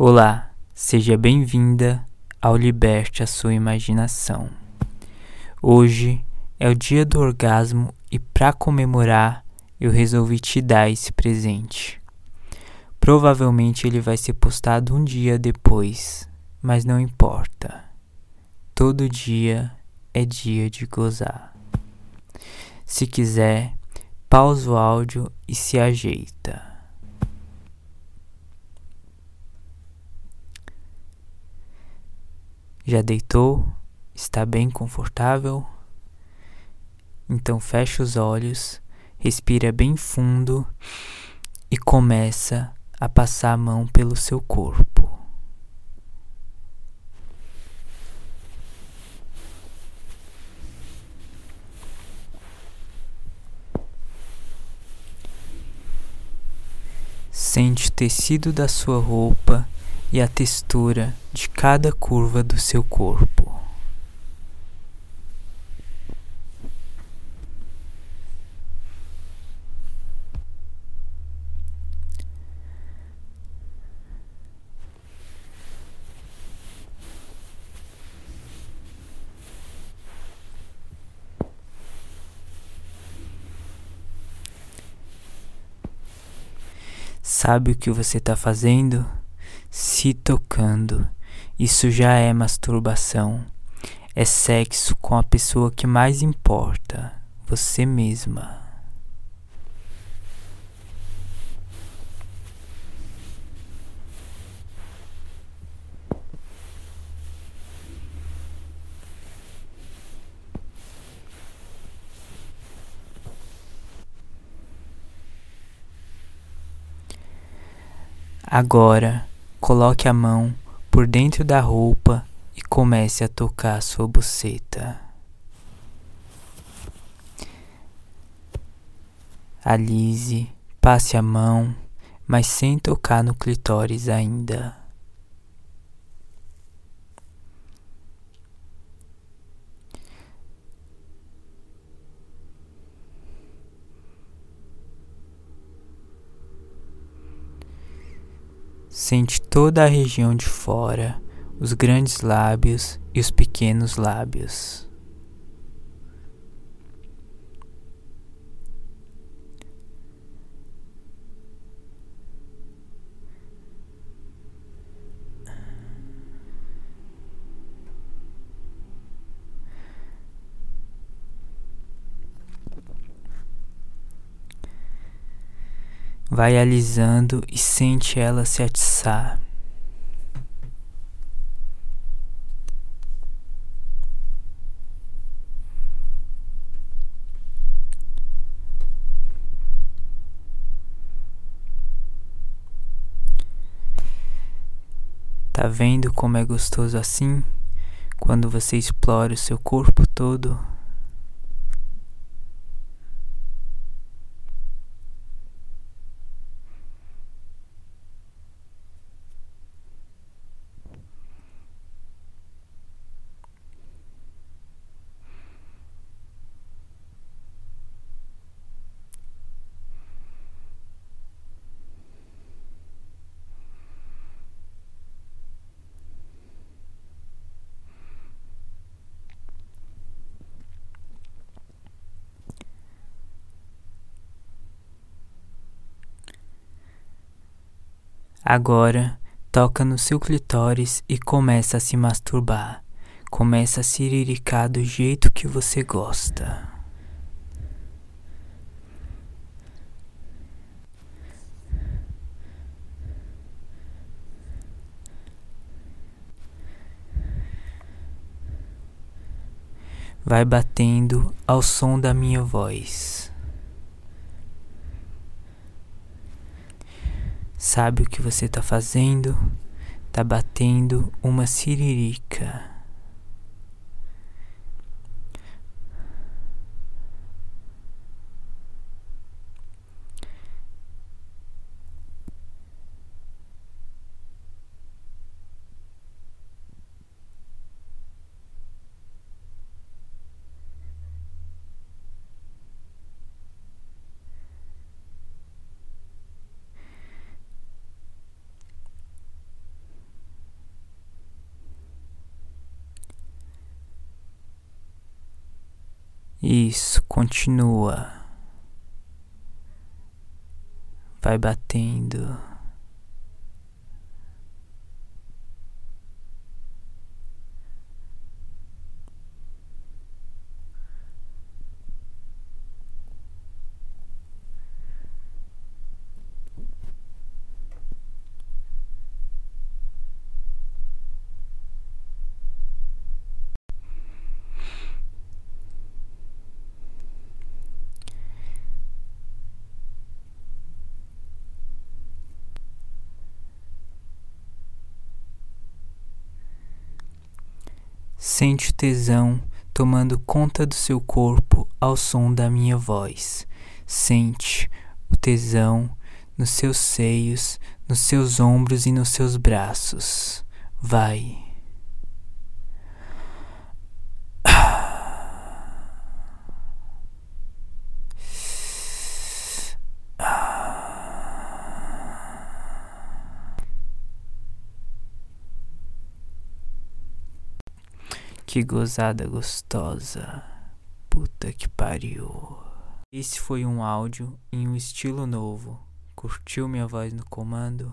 Olá, seja bem-vinda ao Liberte a Sua Imaginação. Hoje é o dia do orgasmo e, para comemorar, eu resolvi te dar esse presente. Provavelmente ele vai ser postado um dia depois, mas não importa. Todo dia é dia de gozar. Se quiser, pausa o áudio e se ajeita. Já deitou? Está bem confortável? Então fecha os olhos, respira bem fundo e começa a passar a mão pelo seu corpo. Sente o tecido da sua roupa e a textura de cada curva do seu corpo. Sabe o que você está fazendo? Se tocando. Isso já é masturbação. É sexo com a pessoa que mais importa, você mesma. Agora, coloque a mão por dentro da roupa e comece a tocar sua buceta. Alise, passe a mão, mas sem tocar no clitóris ainda. Sente toda a região de fora, os grandes lábios e os pequenos lábios. Vai alisando e sente ela se atiçar. Tá vendo como é gostoso assim? Quando você explora o seu corpo todo? Agora, toca no seu clitóris e começa a se masturbar. Começa a siriricar do jeito que você gosta. Vai batendo ao som da minha voz. Sabe o que você está fazendo? Tá batendo uma siririca. Isso, continua. Vai batendo. Sente o tesão tomando conta do seu corpo ao som da minha voz. Sente o tesão nos seus seios, nos seus ombros e nos seus braços. Vai. Que gozada gostosa. Puta que pariu. Esse foi um áudio em um estilo novo. Curtiu minha voz no comando?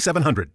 3700.